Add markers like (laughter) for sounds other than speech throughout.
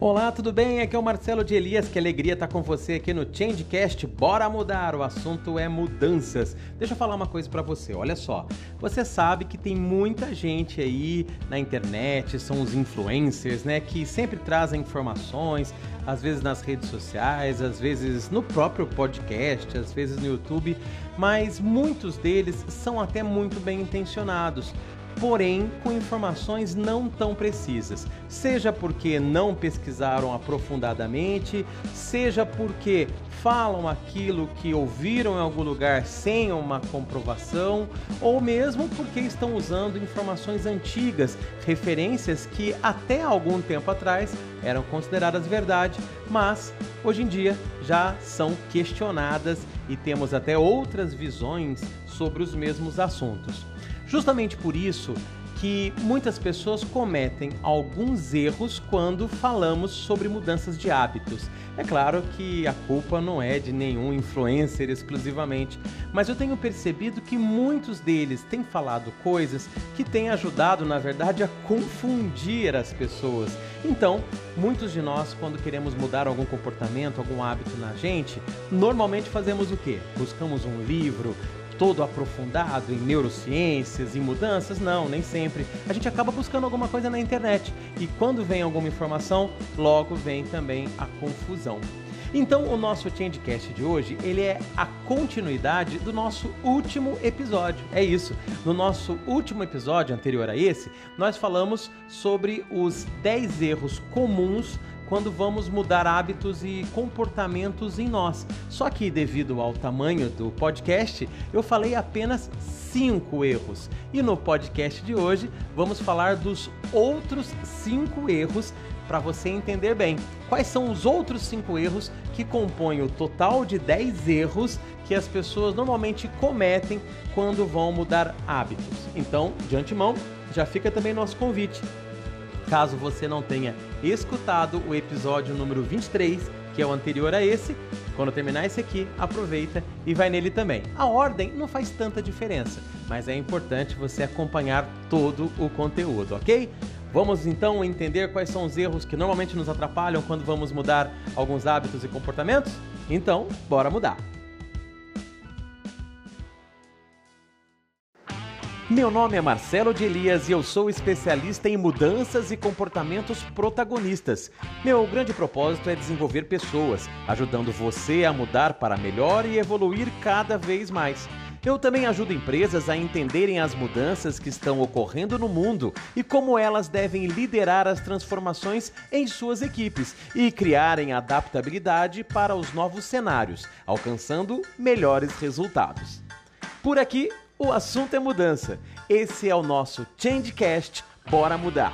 Olá, tudo bem? Aqui é o Marcelo de Elias, que alegria estar com você aqui no Changecast. Bora mudar, o assunto é mudanças. Deixa eu falar uma coisa para você, olha só. Você sabe que tem muita gente aí na internet, são os influencers, né, que sempre trazem informações, às vezes nas redes sociais, às vezes no próprio podcast, às vezes no YouTube, mas muitos deles são até muito bem intencionados porém com informações não tão precisas, seja porque não pesquisaram aprofundadamente, seja porque falam aquilo que ouviram em algum lugar sem uma comprovação, ou mesmo porque estão usando informações antigas, referências que até algum tempo atrás eram consideradas verdade, mas hoje em dia já são questionadas e temos até outras visões sobre os mesmos assuntos. Justamente por isso que muitas pessoas cometem alguns erros quando falamos sobre mudanças de hábitos. É claro que a culpa não é de nenhum influencer exclusivamente, mas eu tenho percebido que muitos deles têm falado coisas que têm ajudado, na verdade, a confundir as pessoas. Então, muitos de nós, quando queremos mudar algum comportamento, algum hábito na gente, normalmente fazemos o quê? Buscamos um livro, todo aprofundado em neurociências, em mudanças? Não, nem sempre. A gente acaba buscando alguma coisa na internet e quando vem alguma informação, logo vem também a confusão. Então, o nosso Changecast de hoje, ele é a continuidade do nosso último episódio. É isso. No nosso último episódio anterior a esse, nós falamos sobre os 10 erros comuns quando vamos mudar hábitos e comportamentos em nós. Só que, devido ao tamanho do podcast, eu falei apenas cinco erros. E no podcast de hoje, vamos falar dos outros cinco erros para você entender bem. Quais são os outros cinco erros que compõem o total de 10 erros que as pessoas normalmente cometem quando vão mudar hábitos? Então, de antemão, já fica também nosso convite Caso você não tenha escutado o episódio número 23, que é o anterior a esse, quando terminar esse aqui, aproveita e vai nele também. A ordem não faz tanta diferença, mas é importante você acompanhar todo o conteúdo, ok? Vamos então entender quais são os erros que normalmente nos atrapalham quando vamos mudar alguns hábitos e comportamentos? Então, bora mudar! Meu nome é Marcelo de Elias e eu sou especialista em mudanças e comportamentos protagonistas. Meu grande propósito é desenvolver pessoas, ajudando você a mudar para melhor e evoluir cada vez mais. Eu também ajudo empresas a entenderem as mudanças que estão ocorrendo no mundo e como elas devem liderar as transformações em suas equipes e criarem adaptabilidade para os novos cenários, alcançando melhores resultados. Por aqui o assunto é mudança. Esse é o nosso Changecast. Bora mudar!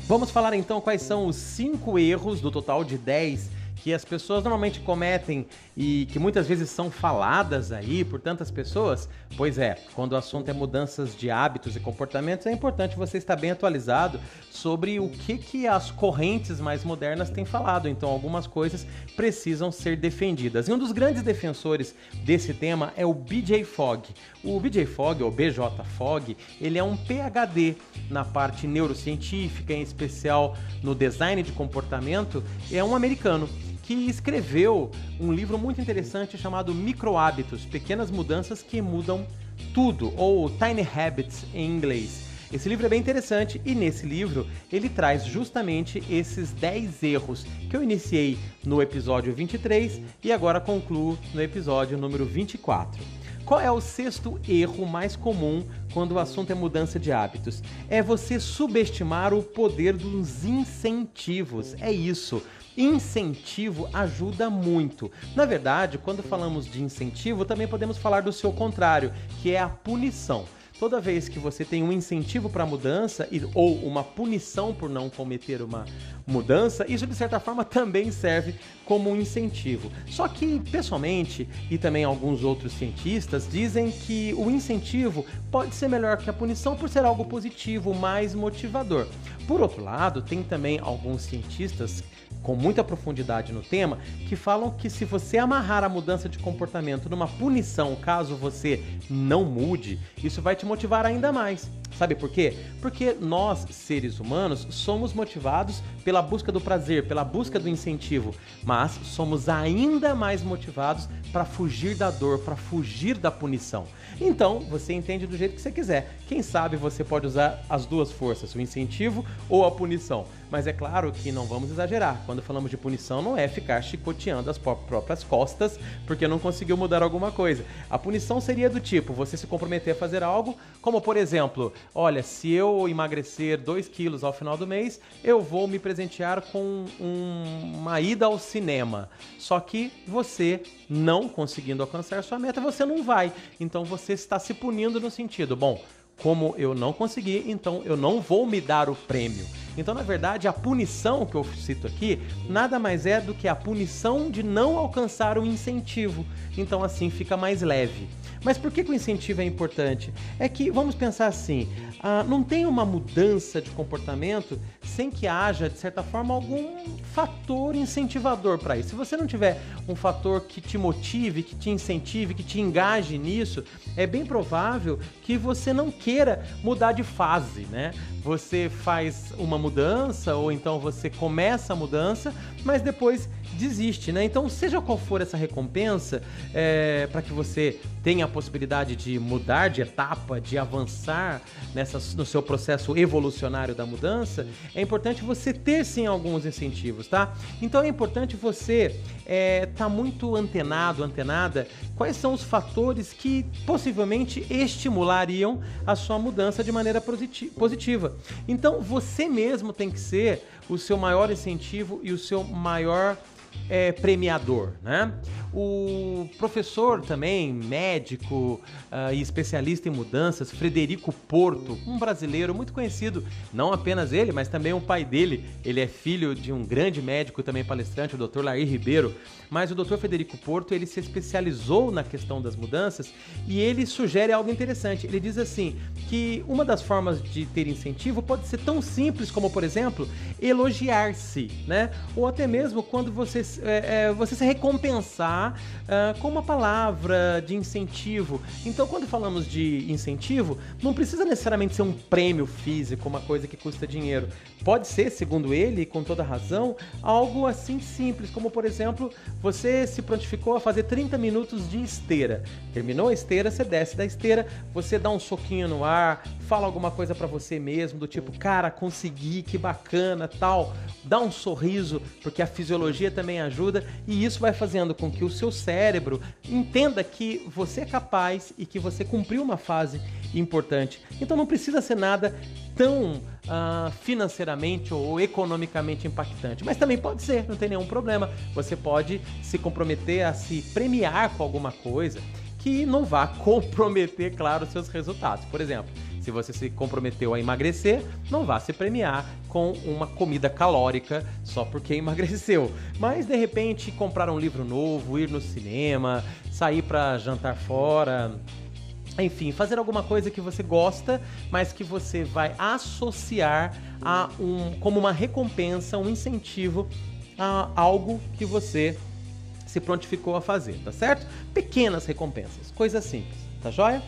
Vamos falar então quais são os 5 erros do total de 10 que as pessoas normalmente cometem e que muitas vezes são faladas aí por tantas pessoas? Pois é, quando o assunto é mudanças de hábitos e comportamentos, é importante você estar bem atualizado sobre o que, que as correntes mais modernas têm falado. Então, algumas coisas precisam ser defendidas. E um dos grandes defensores desse tema é o BJ Fogg. O BJ Fogg, ou BJ Fogg, ele é um PhD na parte neurocientífica, em especial no design de comportamento, é um americano que escreveu um livro muito interessante chamado Micro Hábitos, Pequenas Mudanças que Mudam Tudo, ou Tiny Habits em inglês. Esse livro é bem interessante e nesse livro ele traz justamente esses 10 erros que eu iniciei no episódio 23 e agora concluo no episódio número 24. Qual é o sexto erro mais comum quando o assunto é mudança de hábitos? É você subestimar o poder dos incentivos. É isso. Incentivo ajuda muito. Na verdade, quando falamos de incentivo, também podemos falar do seu contrário, que é a punição. Toda vez que você tem um incentivo para mudança ou uma punição por não cometer uma mudança, isso de certa forma também serve como um incentivo. Só que, pessoalmente, e também alguns outros cientistas dizem que o incentivo pode ser melhor que a punição por ser algo positivo, mais motivador. Por outro lado, tem também alguns cientistas com muita profundidade no tema que falam que se você amarrar a mudança de comportamento numa punição caso você não mude, isso vai te motivar ainda mais. Sabe por quê? Porque nós, seres humanos, somos motivados pela busca do prazer, pela busca do incentivo, mas somos ainda mais motivados para fugir da dor, para fugir da punição. Então, você entende do jeito que você quiser. Quem sabe você pode usar as duas forças, o incentivo ou a punição. Mas é claro que não vamos exagerar. Quando falamos de punição, não é ficar chicoteando as próprias costas porque não conseguiu mudar alguma coisa. A punição seria do tipo você se comprometer a fazer algo, como por exemplo, olha, se eu emagrecer 2 quilos ao final do mês, eu vou me presentear com um, uma ida ao cinema. Só que você não conseguindo alcançar sua meta, você não vai. Então você está se punindo no sentido, bom, como eu não consegui, então eu não vou me dar o prêmio. Então, na verdade, a punição que eu cito aqui nada mais é do que a punição de não alcançar o incentivo. Então, assim fica mais leve. Mas por que, que o incentivo é importante? É que, vamos pensar assim, ah, não tem uma mudança de comportamento sem que haja, de certa forma, algum fator incentivador para isso. Se você não tiver um fator que te motive, que te incentive, que te engaje nisso, é bem provável que você não queira mudar de fase, né? Você faz uma mudança ou então você começa a mudança, mas depois desiste, né? Então, seja qual for essa recompensa, é, para que você tenha a possibilidade de mudar de etapa, de avançar nessa, no seu processo evolucionário da mudança, é importante você ter sim alguns incentivos, tá? Então é importante você estar é, tá muito antenado, antenada, quais são os fatores que possivelmente estimulariam a sua mudança de maneira positiva. Então você mesmo tem que ser o seu maior incentivo e o seu maior é, premiador, né? O professor também, médico uh, e especialista em mudanças, Frederico Porto, um brasileiro muito conhecido, não apenas ele, mas também o pai dele. Ele é filho de um grande médico também palestrante, o Dr. Lair Ribeiro. Mas o Dr. Frederico Porto, ele se especializou na questão das mudanças e ele sugere algo interessante. Ele diz assim que uma das formas de ter incentivo pode ser tão simples como, por exemplo, elogiar-se, né? Ou até mesmo quando você, é, é, você se recompensar uh, com uma palavra de incentivo. Então, quando falamos de incentivo, não precisa necessariamente ser um prêmio físico, uma coisa que custa dinheiro. Pode ser, segundo ele, com toda razão, algo assim simples, como por exemplo, você se prontificou a fazer 30 minutos de esteira. Terminou a esteira, você desce da esteira, você dá um soquinho no ar, fala alguma coisa para você mesmo, do tipo, cara, consegui, que bacana, tal. Dá um sorriso, porque a fisiologia também ajuda, e isso vai fazendo com que o seu cérebro entenda que você é capaz e que você cumpriu uma fase importante. Então não precisa ser nada tão uh, financeiramente ou economicamente impactante, mas também pode ser, não tem nenhum problema. Você pode se comprometer a se premiar com alguma coisa que não vá (laughs) comprometer, claro, seus resultados. Por exemplo, se você se comprometeu a emagrecer, não vá se premiar com uma comida calórica só porque (laughs) emagreceu. Mas de repente comprar um livro novo, ir no cinema, sair para jantar fora, enfim, fazer alguma coisa que você gosta, mas que você vai associar a um como uma recompensa, um incentivo a algo que você se prontificou a fazer, tá certo? Pequenas recompensas, coisas simples, tá joia?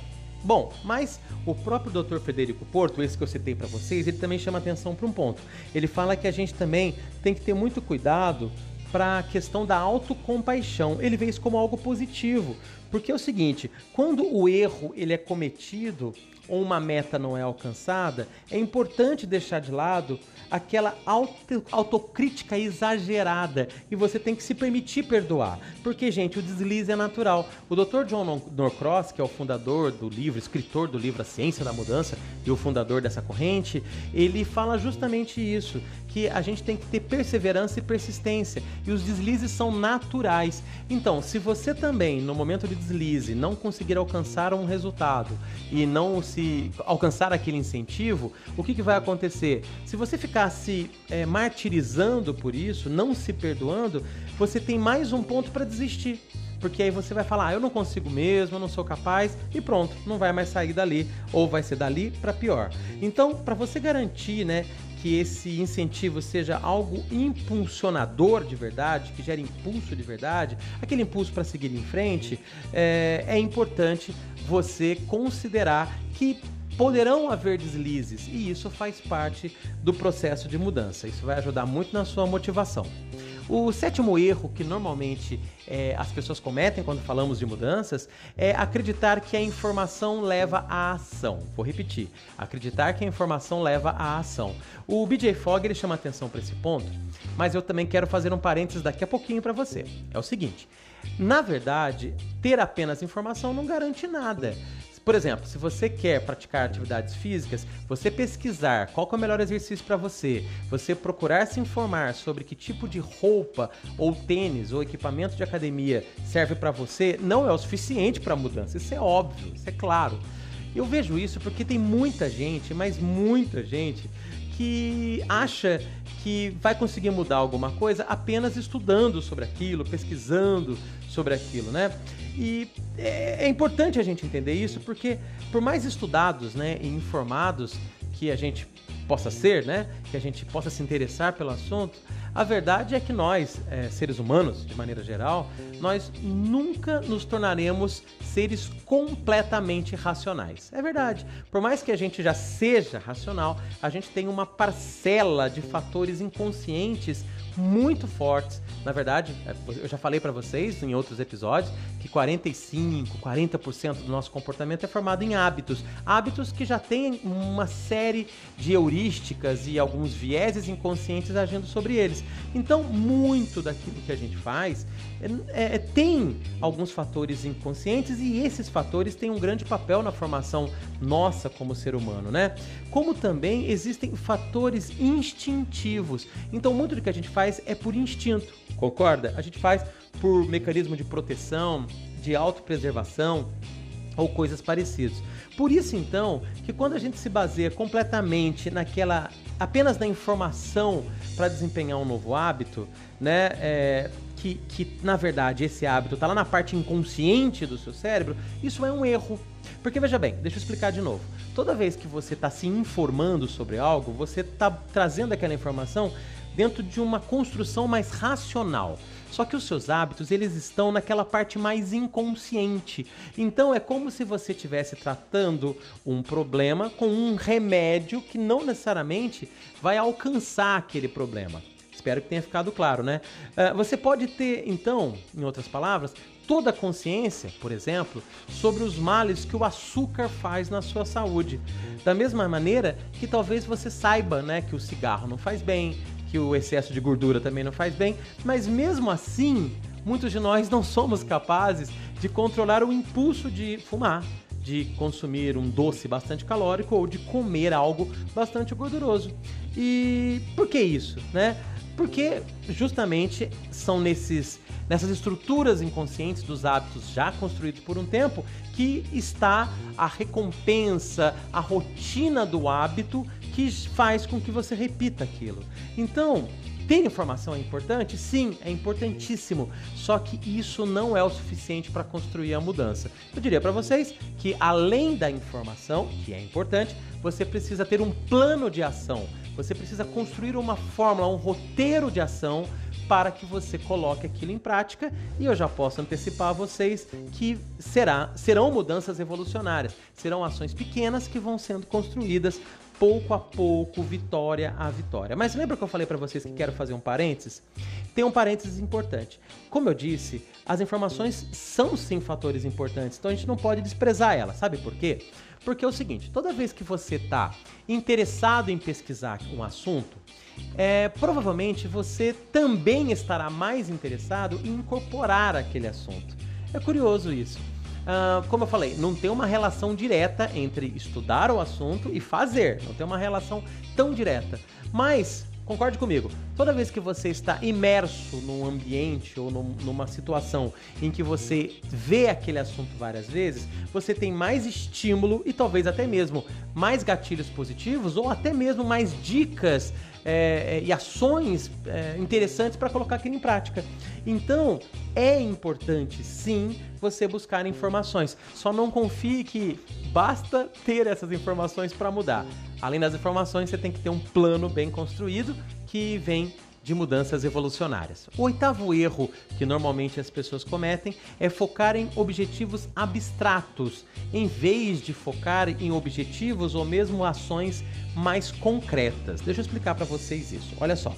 Bom, mas o próprio Dr. Frederico Porto, esse que eu citei para vocês, ele também chama atenção para um ponto. Ele fala que a gente também tem que ter muito cuidado para a questão da autocompaixão. Ele vê isso como algo positivo, porque é o seguinte, quando o erro ele é cometido ou uma meta não é alcançada, é importante deixar de lado aquela auto, autocrítica exagerada e você tem que se permitir perdoar. Porque, gente, o deslize é natural. O Dr. John Norcross, que é o fundador do livro, escritor do livro A Ciência da Mudança e o fundador dessa corrente, ele fala justamente isso, que a gente tem que ter perseverança e persistência e os deslizes são naturais. Então, se você também, no momento de deslize, não conseguir alcançar um resultado e não se alcançar aquele incentivo, o que, que vai acontecer? Se você ficar se é, martirizando por isso, não se perdoando, você tem mais um ponto para desistir porque aí você vai falar, ah, eu não consigo mesmo, eu não sou capaz e pronto, não vai mais sair dali ou vai ser dali para pior. Então, para você garantir, né, que esse incentivo seja algo impulsionador de verdade, que gere impulso de verdade, aquele impulso para seguir em frente, é, é importante você considerar que poderão haver deslizes e isso faz parte do processo de mudança. Isso vai ajudar muito na sua motivação. O sétimo erro que normalmente é, as pessoas cometem quando falamos de mudanças é acreditar que a informação leva à ação. Vou repetir: acreditar que a informação leva à ação. O BJ Fogg ele chama atenção para esse ponto, mas eu também quero fazer um parênteses daqui a pouquinho para você. É o seguinte: na verdade, ter apenas informação não garante nada. Por exemplo, se você quer praticar atividades físicas, você pesquisar qual é o melhor exercício para você, você procurar se informar sobre que tipo de roupa ou tênis ou equipamento de academia serve para você, não é o suficiente para a mudança. Isso é óbvio, isso é claro. Eu vejo isso porque tem muita gente, mas muita gente que acha que vai conseguir mudar alguma coisa apenas estudando sobre aquilo, pesquisando sobre aquilo, né? E é, é importante a gente entender isso porque, por mais estudados né, e informados que a gente possa ser, né, que a gente possa se interessar pelo assunto, a verdade é que nós, é, seres humanos, de maneira geral, nós nunca nos tornaremos seres completamente racionais. É verdade. Por mais que a gente já seja racional, a gente tem uma parcela de fatores inconscientes muito fortes. Na verdade, é, eu já falei para vocês em outros episódios que 45, 40% do nosso comportamento é formado em hábitos. Hábitos que já têm uma série de heurísticas e alguns vieses inconscientes agindo sobre eles. Então, muito daquilo que a gente faz é, é, tem alguns fatores inconscientes e esses fatores têm um grande papel na formação nossa como ser humano, né? Como também existem fatores instintivos. Então, muito do que a gente faz é por instinto, concorda? A gente faz por mecanismo de proteção, de autopreservação ou coisas parecidas. Por isso, então, que quando a gente se baseia completamente naquela apenas na informação para desempenhar um novo hábito, né, é, que, que na verdade esse hábito está lá na parte inconsciente do seu cérebro, isso é um erro. Porque veja bem, deixa eu explicar de novo. Toda vez que você está se informando sobre algo, você está trazendo aquela informação dentro de uma construção mais racional. Só que os seus hábitos, eles estão naquela parte mais inconsciente. Então é como se você estivesse tratando um problema com um remédio que não necessariamente vai alcançar aquele problema. Espero que tenha ficado claro, né? Uh, você pode ter, então, em outras palavras, toda a consciência, por exemplo, sobre os males que o açúcar faz na sua saúde. Da mesma maneira que talvez você saiba, né, que o cigarro não faz bem, que o excesso de gordura também não faz bem, mas mesmo assim, muitos de nós não somos capazes de controlar o impulso de fumar, de consumir um doce bastante calórico ou de comer algo bastante gorduroso. E por que isso, né? Porque justamente são nesses nessas estruturas inconscientes dos hábitos já construídos por um tempo que está a recompensa, a rotina do hábito que faz com que você repita aquilo. Então, ter informação é importante? Sim, é importantíssimo. Só que isso não é o suficiente para construir a mudança. Eu diria para vocês que além da informação, que é importante, você precisa ter um plano de ação. Você precisa construir uma fórmula, um roteiro de ação para que você coloque aquilo em prática e eu já posso antecipar a vocês que será, serão mudanças evolucionárias, serão ações pequenas que vão sendo construídas pouco a pouco, vitória a vitória. Mas lembra que eu falei para vocês que quero fazer um parênteses? Tem um parênteses importante. Como eu disse, as informações são sim fatores importantes, então a gente não pode desprezar elas. Sabe por quê? Porque é o seguinte, toda vez que você está interessado em pesquisar um assunto, é, provavelmente você também estará mais interessado em incorporar aquele assunto. É curioso isso. Uh, como eu falei, não tem uma relação direta entre estudar o assunto e fazer, não tem uma relação tão direta. Mas Concorde comigo, toda vez que você está imerso num ambiente ou num, numa situação em que você vê aquele assunto várias vezes, você tem mais estímulo e talvez até mesmo mais gatilhos positivos ou até mesmo mais dicas é, e ações é, interessantes para colocar aquilo em prática. Então, é importante sim você buscar informações. Só não confie que basta ter essas informações para mudar. Além das informações, você tem que ter um plano bem construído que vem de mudanças evolucionárias. O oitavo erro que normalmente as pessoas cometem é focar em objetivos abstratos, em vez de focar em objetivos ou mesmo ações mais concretas. Deixa eu explicar para vocês isso. Olha só,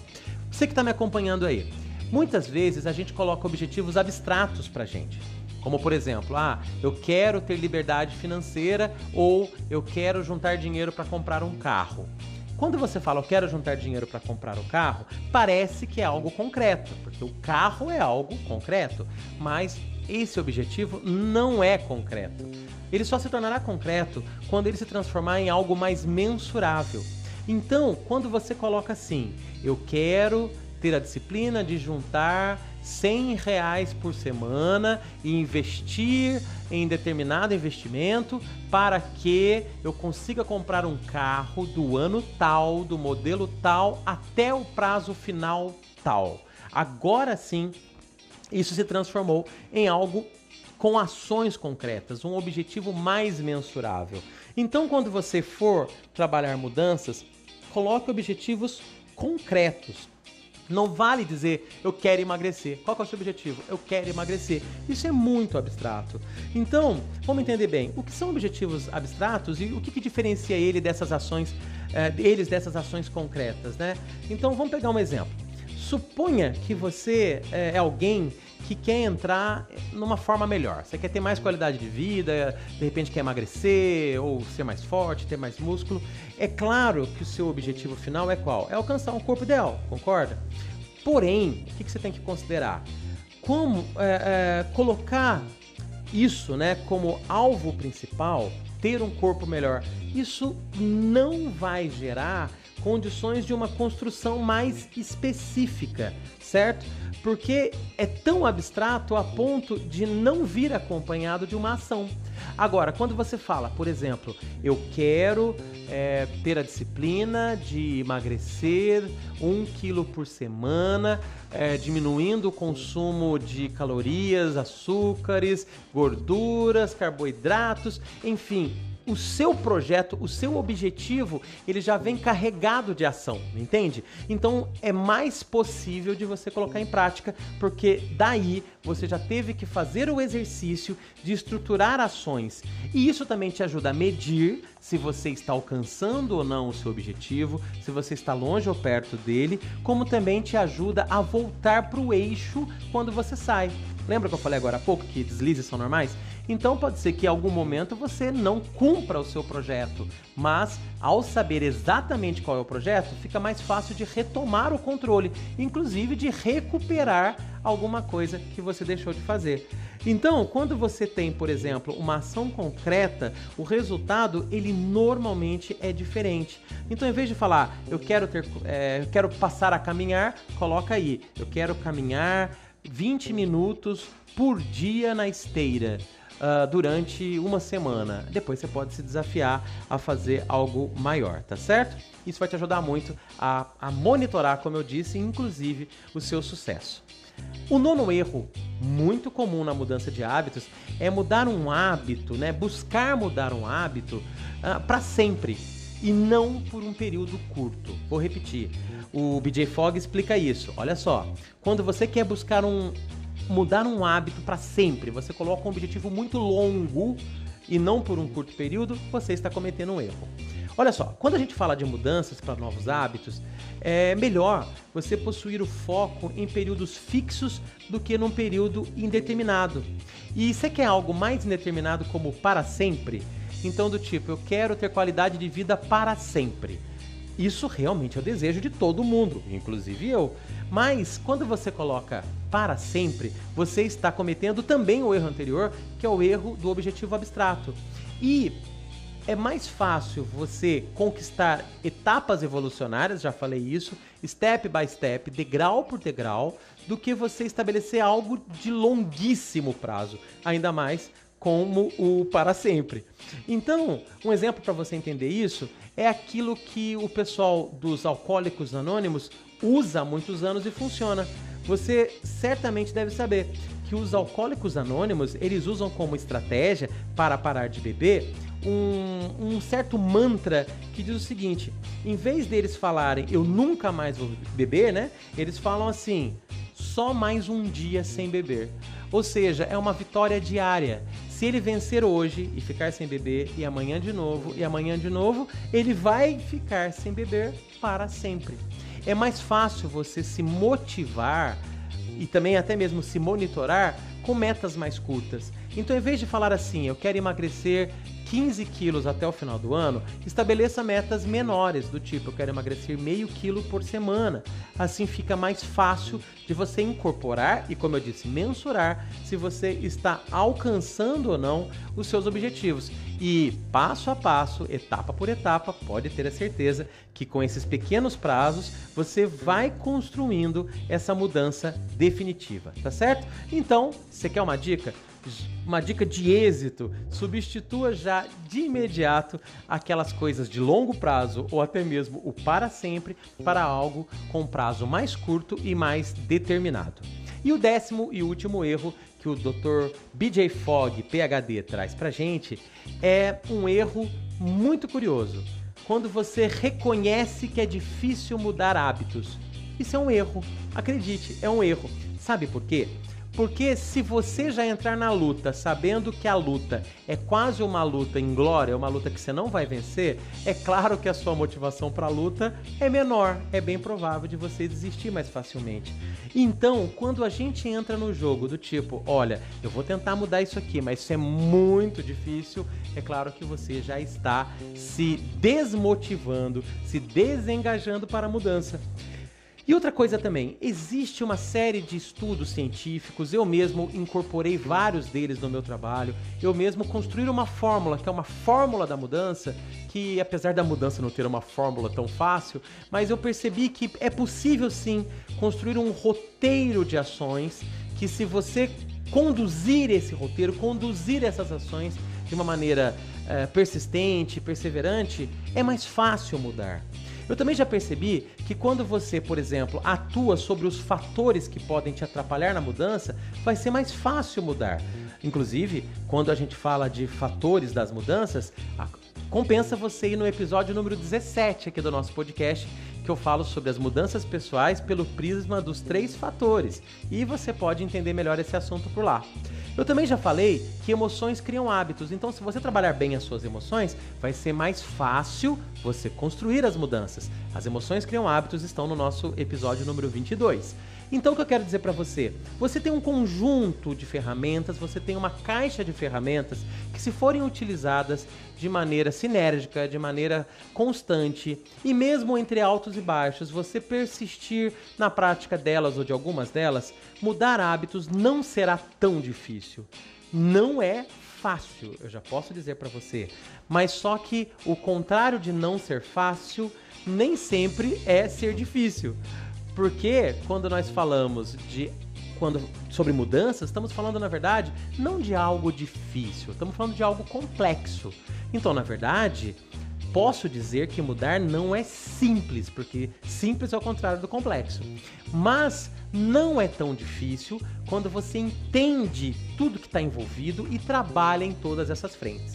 você que está me acompanhando aí, muitas vezes a gente coloca objetivos abstratos para gente. Como por exemplo, ah, eu quero ter liberdade financeira ou eu quero juntar dinheiro para comprar um carro. Quando você fala eu quero juntar dinheiro para comprar o carro, parece que é algo concreto, porque o carro é algo concreto, mas esse objetivo não é concreto. Ele só se tornará concreto quando ele se transformar em algo mais mensurável. Então, quando você coloca assim, eu quero ter a disciplina de juntar 100 reais por semana e investir em determinado investimento para que eu consiga comprar um carro do ano tal, do modelo tal, até o prazo final tal. Agora sim, isso se transformou em algo com ações concretas, um objetivo mais mensurável. Então, quando você for trabalhar mudanças, coloque objetivos concretos, não vale dizer eu quero emagrecer. Qual é o seu objetivo? Eu quero emagrecer. Isso é muito abstrato. Então, vamos entender bem o que são objetivos abstratos e o que, que diferencia ele dessas ações, é, eles dessas ações concretas, né? Então, vamos pegar um exemplo. Suponha que você é, é alguém que quer entrar numa forma melhor. Você quer ter mais qualidade de vida, de repente quer emagrecer ou ser mais forte, ter mais músculo. É claro que o seu objetivo final é qual? É alcançar um corpo ideal, concorda? Porém, o que você tem que considerar? Como é, é, colocar isso né, como alvo principal, ter um corpo melhor, isso não vai gerar condições de uma construção mais específica, certo? Porque é tão abstrato a ponto de não vir acompanhado de uma ação. Agora, quando você fala, por exemplo, eu quero é, ter a disciplina de emagrecer um quilo por semana, é, diminuindo o consumo de calorias, açúcares, gorduras, carboidratos, enfim, o seu projeto, o seu objetivo, ele já vem carregado de ação, entende? Então é mais possível de você colocar em prática, porque daí você já teve que fazer o exercício de estruturar ações. E isso também te ajuda a medir se você está alcançando ou não o seu objetivo, se você está longe ou perto dele, como também te ajuda a voltar para o eixo quando você sai. Lembra que eu falei agora há pouco que deslizes são normais? Então pode ser que em algum momento você não cumpra o seu projeto, mas ao saber exatamente qual é o projeto, fica mais fácil de retomar o controle, inclusive de recuperar alguma coisa que você deixou de fazer. Então, quando você tem, por exemplo, uma ação concreta, o resultado ele normalmente é diferente. Então, em vez de falar eu quero ter, é, eu quero passar a caminhar, coloca aí eu quero caminhar 20 minutos por dia na esteira uh, durante uma semana. Depois você pode se desafiar a fazer algo maior, tá certo? Isso vai te ajudar muito a, a monitorar, como eu disse, inclusive o seu sucesso. O nono erro, muito comum na mudança de hábitos, é mudar um hábito, né? Buscar mudar um hábito uh, para sempre e não por um período curto. Vou repetir. O BJ Fogg explica isso. Olha só, quando você quer buscar um, mudar um hábito para sempre, você coloca um objetivo muito longo e não por um curto período, você está cometendo um erro. Olha só, quando a gente fala de mudanças para novos hábitos, é melhor você possuir o foco em períodos fixos do que num período indeterminado. E você quer algo mais indeterminado como para sempre? Então, do tipo, eu quero ter qualidade de vida para sempre. Isso realmente é o desejo de todo mundo, inclusive eu. Mas quando você coloca para sempre, você está cometendo também o erro anterior, que é o erro do objetivo abstrato. E é mais fácil você conquistar etapas evolucionárias, já falei isso, step by step, degrau por degrau, do que você estabelecer algo de longuíssimo prazo, ainda mais como o para sempre. Então, um exemplo para você entender isso é aquilo que o pessoal dos alcoólicos anônimos usa há muitos anos e funciona. Você certamente deve saber que os alcoólicos anônimos, eles usam como estratégia para parar de beber um, um certo mantra que diz o seguinte: em vez deles falarem eu nunca mais vou beber, né? Eles falam assim: só mais um dia sem beber. Ou seja, é uma vitória diária. Se ele vencer hoje e ficar sem beber, e amanhã de novo, e amanhã de novo, ele vai ficar sem beber para sempre. É mais fácil você se motivar e também até mesmo se monitorar com metas mais curtas. Então, em vez de falar assim, eu quero emagrecer 15 quilos até o final do ano, estabeleça metas menores, do tipo, eu quero emagrecer meio quilo por semana. Assim fica mais fácil de você incorporar e, como eu disse, mensurar se você está alcançando ou não os seus objetivos. E passo a passo, etapa por etapa, pode ter a certeza que com esses pequenos prazos você vai construindo essa mudança definitiva, tá certo? Então, você quer uma dica? Uma dica de êxito, substitua já de imediato aquelas coisas de longo prazo ou até mesmo o para sempre para algo com prazo mais curto e mais determinado. E o décimo e último erro que o Dr. BJ Fogg, PhD, traz pra gente é um erro muito curioso. Quando você reconhece que é difícil mudar hábitos. Isso é um erro. Acredite, é um erro. Sabe por quê? Porque se você já entrar na luta sabendo que a luta é quase uma luta em glória, uma luta que você não vai vencer, é claro que a sua motivação para a luta é menor, é bem provável de você desistir mais facilmente. Então, quando a gente entra no jogo do tipo, olha, eu vou tentar mudar isso aqui, mas isso é muito difícil, é claro que você já está se desmotivando, se desengajando para a mudança. E outra coisa também, existe uma série de estudos científicos, eu mesmo incorporei vários deles no meu trabalho, eu mesmo construí uma fórmula, que é uma fórmula da mudança, que apesar da mudança não ter uma fórmula tão fácil, mas eu percebi que é possível sim construir um roteiro de ações que se você conduzir esse roteiro, conduzir essas ações de uma maneira é, persistente, perseverante, é mais fácil mudar. Eu também já percebi que quando você, por exemplo, atua sobre os fatores que podem te atrapalhar na mudança, vai ser mais fácil mudar. Inclusive, quando a gente fala de fatores das mudanças, compensa você ir no episódio número 17 aqui do nosso podcast, que eu falo sobre as mudanças pessoais pelo prisma dos três fatores. E você pode entender melhor esse assunto por lá. Eu também já falei que emoções criam hábitos, então se você trabalhar bem as suas emoções, vai ser mais fácil você construir as mudanças. As emoções criam hábitos estão no nosso episódio número 22. Então o que eu quero dizer para você? Você tem um conjunto de ferramentas, você tem uma caixa de ferramentas que se forem utilizadas de maneira sinérgica, de maneira constante e mesmo entre altos e baixos, você persistir na prática delas ou de algumas delas, mudar hábitos não será tão difícil. Não é fácil, eu já posso dizer para você. Mas só que o contrário de não ser fácil nem sempre é ser difícil. Porque quando nós falamos de quando sobre mudanças, estamos falando na verdade não de algo difícil, estamos falando de algo complexo. Então, na verdade, posso dizer que mudar não é simples, porque simples é o contrário do complexo. Mas não é tão difícil quando você entende tudo que está envolvido e trabalha em todas essas frentes.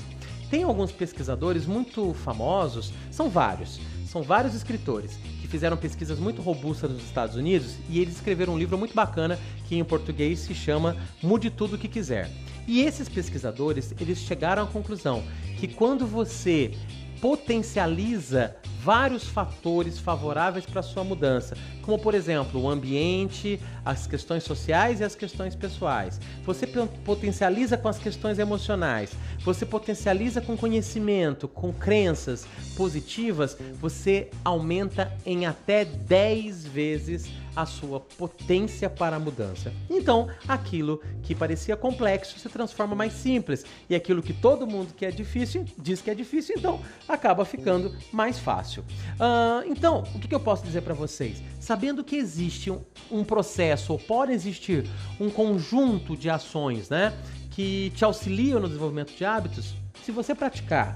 Tem alguns pesquisadores muito famosos, são vários, são vários escritores fizeram pesquisas muito robustas nos Estados Unidos e eles escreveram um livro muito bacana que em português se chama Mude Tudo o que Quiser. E esses pesquisadores, eles chegaram à conclusão que quando você potencializa vários fatores favoráveis para sua mudança, como por exemplo o ambiente, as questões sociais e as questões pessoais. Você potencializa com as questões emocionais, você potencializa com conhecimento, com crenças positivas, você aumenta em até 10 vezes a sua potência para a mudança. Então, aquilo que parecia complexo se transforma mais simples e aquilo que todo mundo que é difícil diz que é difícil, então acaba ficando mais fácil. Uh, então, o que, eu posso dizer para vocês? Sabendo que existe um, um processo, ou pode existir um conjunto de ações, né, que te auxiliam no desenvolvimento de hábitos, se você praticar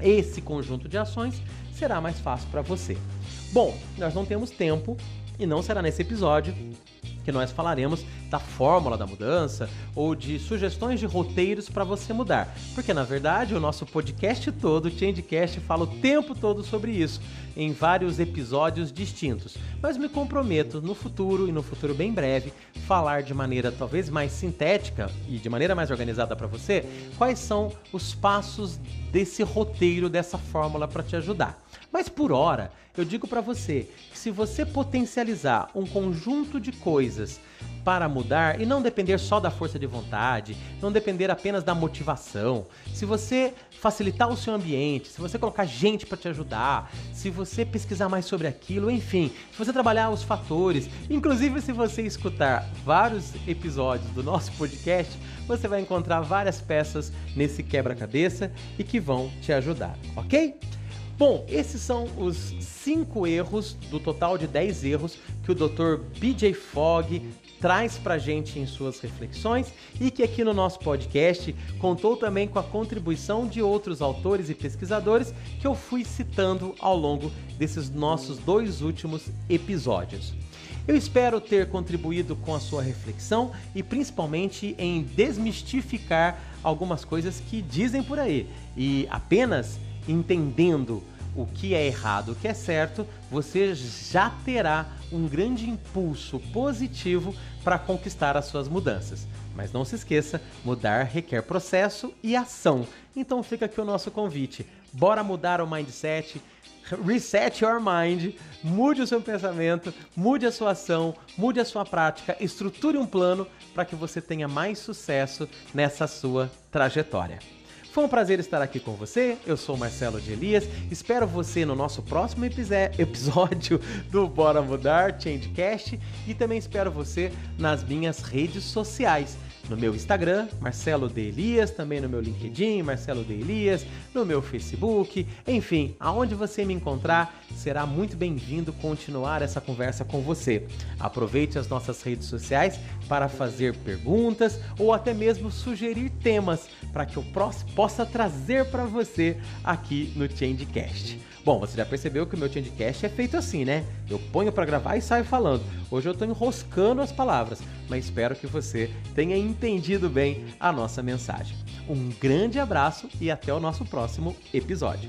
esse conjunto de ações, será mais fácil para você. Bom, nós não temos tempo e não será nesse episódio que nós falaremos da fórmula da mudança ou de sugestões de roteiros para você mudar. Porque na verdade o nosso podcast todo, o Changecast, fala o tempo todo sobre isso, em vários episódios distintos. Mas me comprometo no futuro e no futuro bem breve falar de maneira talvez mais sintética e de maneira mais organizada para você quais são os passos desse roteiro, dessa fórmula para te ajudar. Mas por hora, eu digo para você que se você potencializar um conjunto de coisas para mudar e não depender só da força de vontade, não depender apenas da motivação, se você facilitar o seu ambiente, se você colocar gente para te ajudar, se você pesquisar mais sobre aquilo, enfim, se você trabalhar os fatores, inclusive se você escutar vários episódios do nosso podcast, você vai encontrar várias peças nesse quebra-cabeça e que vão te ajudar, ok? Bom, esses são os cinco erros do total de 10 erros que o Dr. BJ Fogg traz pra gente em suas reflexões e que aqui no nosso podcast contou também com a contribuição de outros autores e pesquisadores que eu fui citando ao longo desses nossos dois últimos episódios. Eu espero ter contribuído com a sua reflexão e principalmente em desmistificar algumas coisas que dizem por aí e apenas entendendo o que é errado, o que é certo, você já terá um grande impulso positivo para conquistar as suas mudanças. Mas não se esqueça, mudar requer processo e ação. Então fica aqui o nosso convite. Bora mudar o mindset, reset your mind, mude o seu pensamento, mude a sua ação, mude a sua prática, estruture um plano para que você tenha mais sucesso nessa sua trajetória. Foi um prazer estar aqui com você. Eu sou Marcelo de Elias. Espero você no nosso próximo episódio do Bora Mudar Changecast e também espero você nas minhas redes sociais no meu Instagram, Marcelo de Elias, também no meu LinkedIn, Marcelo de Elias, no meu Facebook, enfim, aonde você me encontrar, será muito bem-vindo continuar essa conversa com você. Aproveite as nossas redes sociais para fazer perguntas ou até mesmo sugerir temas para que eu possa trazer para você aqui no Changecast. Bom, você já percebeu que o meu Changecast é feito assim, né? Eu ponho para gravar e saio falando. Hoje eu estou enroscando as palavras, mas espero que você tenha entendido bem a nossa mensagem. Um grande abraço e até o nosso próximo episódio.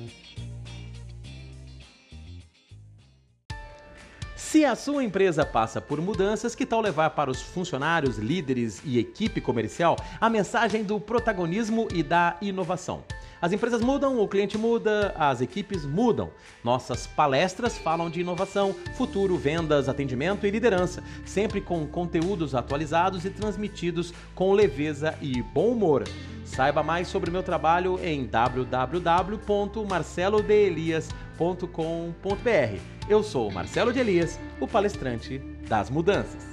Se a sua empresa passa por mudanças, que tal levar para os funcionários, líderes e equipe comercial a mensagem do protagonismo e da inovação? As empresas mudam, o cliente muda, as equipes mudam. Nossas palestras falam de inovação, futuro, vendas, atendimento e liderança, sempre com conteúdos atualizados e transmitidos com leveza e bom humor. Saiba mais sobre o meu trabalho em www.marcelodeelias.com.br. Eu sou Marcelo de Elias, o palestrante das mudanças.